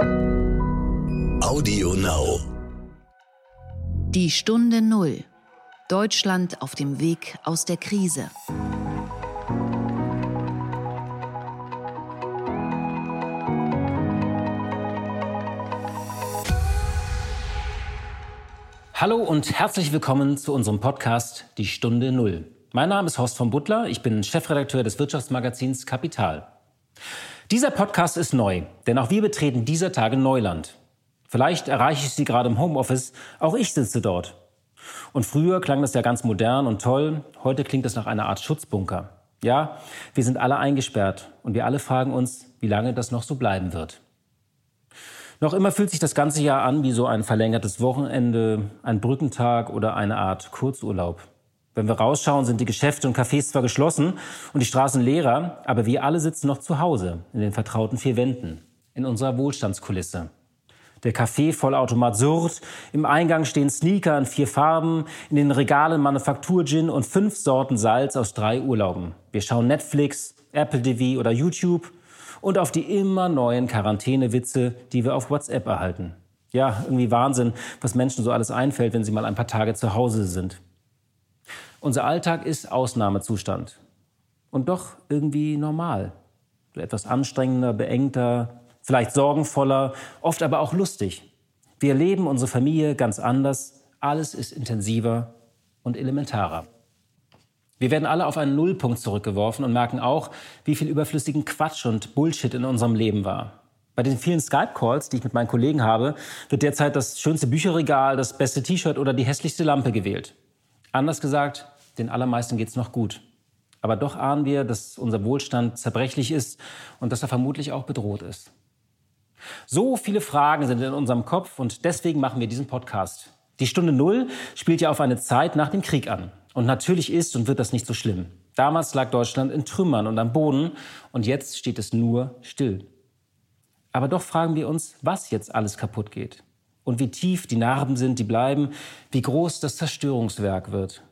Audio Now. Die Stunde Null. Deutschland auf dem Weg aus der Krise. Hallo und herzlich willkommen zu unserem Podcast Die Stunde Null. Mein Name ist Horst von Butler, ich bin Chefredakteur des Wirtschaftsmagazins Kapital. Dieser Podcast ist neu, denn auch wir betreten dieser Tage Neuland. Vielleicht erreiche ich Sie gerade im Homeoffice, auch ich sitze dort. Und früher klang das ja ganz modern und toll, heute klingt es nach einer Art Schutzbunker. Ja, wir sind alle eingesperrt und wir alle fragen uns, wie lange das noch so bleiben wird. Noch immer fühlt sich das ganze Jahr an wie so ein verlängertes Wochenende, ein Brückentag oder eine Art Kurzurlaub. Wenn wir rausschauen, sind die Geschäfte und Cafés zwar geschlossen und die Straßen leerer, aber wir alle sitzen noch zu Hause in den vertrauten vier Wänden, in unserer Wohlstandskulisse. Der Kaffee-Vollautomat surrt, im Eingang stehen Sneaker in vier Farben, in den Regalen Manufaktur-Gin und fünf Sorten Salz aus drei Urlauben. Wir schauen Netflix, Apple TV oder YouTube und auf die immer neuen Quarantänewitze, die wir auf WhatsApp erhalten. Ja, irgendwie Wahnsinn, was Menschen so alles einfällt, wenn sie mal ein paar Tage zu Hause sind. Unser Alltag ist Ausnahmezustand und doch irgendwie normal. So etwas anstrengender, beengter, vielleicht sorgenvoller, oft aber auch lustig. Wir erleben unsere Familie ganz anders, alles ist intensiver und elementarer. Wir werden alle auf einen Nullpunkt zurückgeworfen und merken auch, wie viel überflüssigen Quatsch und Bullshit in unserem Leben war. Bei den vielen Skype-Calls, die ich mit meinen Kollegen habe, wird derzeit das schönste Bücherregal, das beste T-Shirt oder die hässlichste Lampe gewählt. Anders gesagt, den allermeisten geht es noch gut. Aber doch ahnen wir, dass unser Wohlstand zerbrechlich ist und dass er vermutlich auch bedroht ist. So viele Fragen sind in unserem Kopf und deswegen machen wir diesen Podcast. Die Stunde Null spielt ja auf eine Zeit nach dem Krieg an. Und natürlich ist und wird das nicht so schlimm. Damals lag Deutschland in Trümmern und am Boden und jetzt steht es nur still. Aber doch fragen wir uns, was jetzt alles kaputt geht und wie tief die Narben sind, die bleiben, wie groß das Zerstörungswerk wird.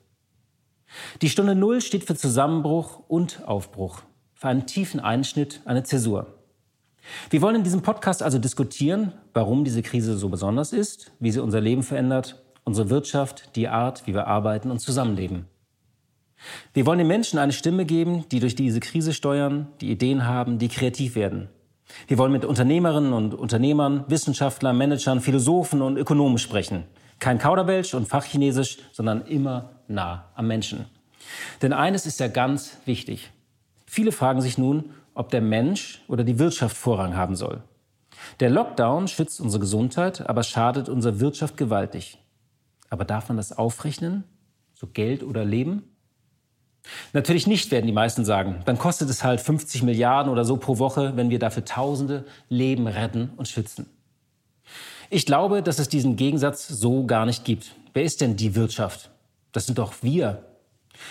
Die Stunde Null steht für Zusammenbruch und Aufbruch, für einen tiefen Einschnitt, eine Zäsur. Wir wollen in diesem Podcast also diskutieren, warum diese Krise so besonders ist, wie sie unser Leben verändert unsere Wirtschaft, die Art, wie wir arbeiten und zusammenleben. Wir wollen den Menschen eine Stimme geben, die durch diese Krise steuern, die Ideen haben, die kreativ werden. Wir wollen mit Unternehmerinnen und Unternehmern, Wissenschaftlern, Managern, Philosophen und Ökonomen sprechen. Kein Kauderwelsch und Fachchinesisch, sondern immer nah am Menschen. Denn eines ist ja ganz wichtig. Viele fragen sich nun, ob der Mensch oder die Wirtschaft Vorrang haben soll. Der Lockdown schützt unsere Gesundheit, aber schadet unserer Wirtschaft gewaltig. Aber darf man das aufrechnen? So Geld oder Leben? Natürlich nicht, werden die meisten sagen. Dann kostet es halt 50 Milliarden oder so pro Woche, wenn wir dafür Tausende Leben retten und schützen. Ich glaube, dass es diesen Gegensatz so gar nicht gibt. Wer ist denn die Wirtschaft? Das sind doch wir.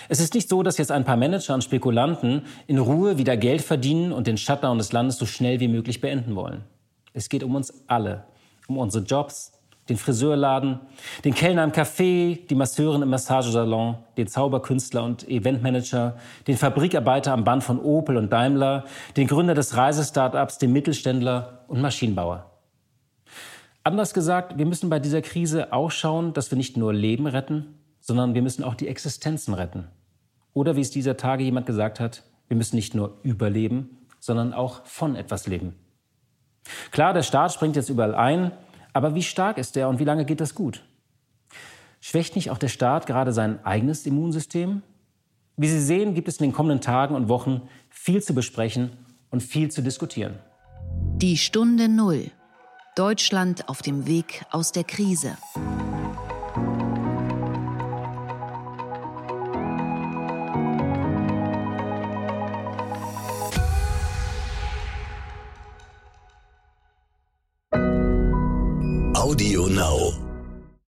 Es ist nicht so, dass jetzt ein paar Manager und Spekulanten in Ruhe wieder Geld verdienen und den Shutdown des Landes so schnell wie möglich beenden wollen. Es geht um uns alle, um unsere Jobs, den Friseurladen, den Kellner im Café, die Masseurin im Massagesalon, den Zauberkünstler und Eventmanager, den Fabrikarbeiter am Band von Opel und Daimler, den Gründer des Reisestartups, den Mittelständler und Maschinenbauer. Anders gesagt, wir müssen bei dieser Krise auch schauen, dass wir nicht nur Leben retten, sondern wir müssen auch die Existenzen retten. Oder wie es dieser Tage jemand gesagt hat, wir müssen nicht nur überleben, sondern auch von etwas leben. Klar, der Staat springt jetzt überall ein, aber wie stark ist der und wie lange geht das gut? Schwächt nicht auch der Staat gerade sein eigenes Immunsystem? Wie Sie sehen, gibt es in den kommenden Tagen und Wochen viel zu besprechen und viel zu diskutieren. Die Stunde Null. Deutschland auf dem Weg aus der Krise. Audio Now.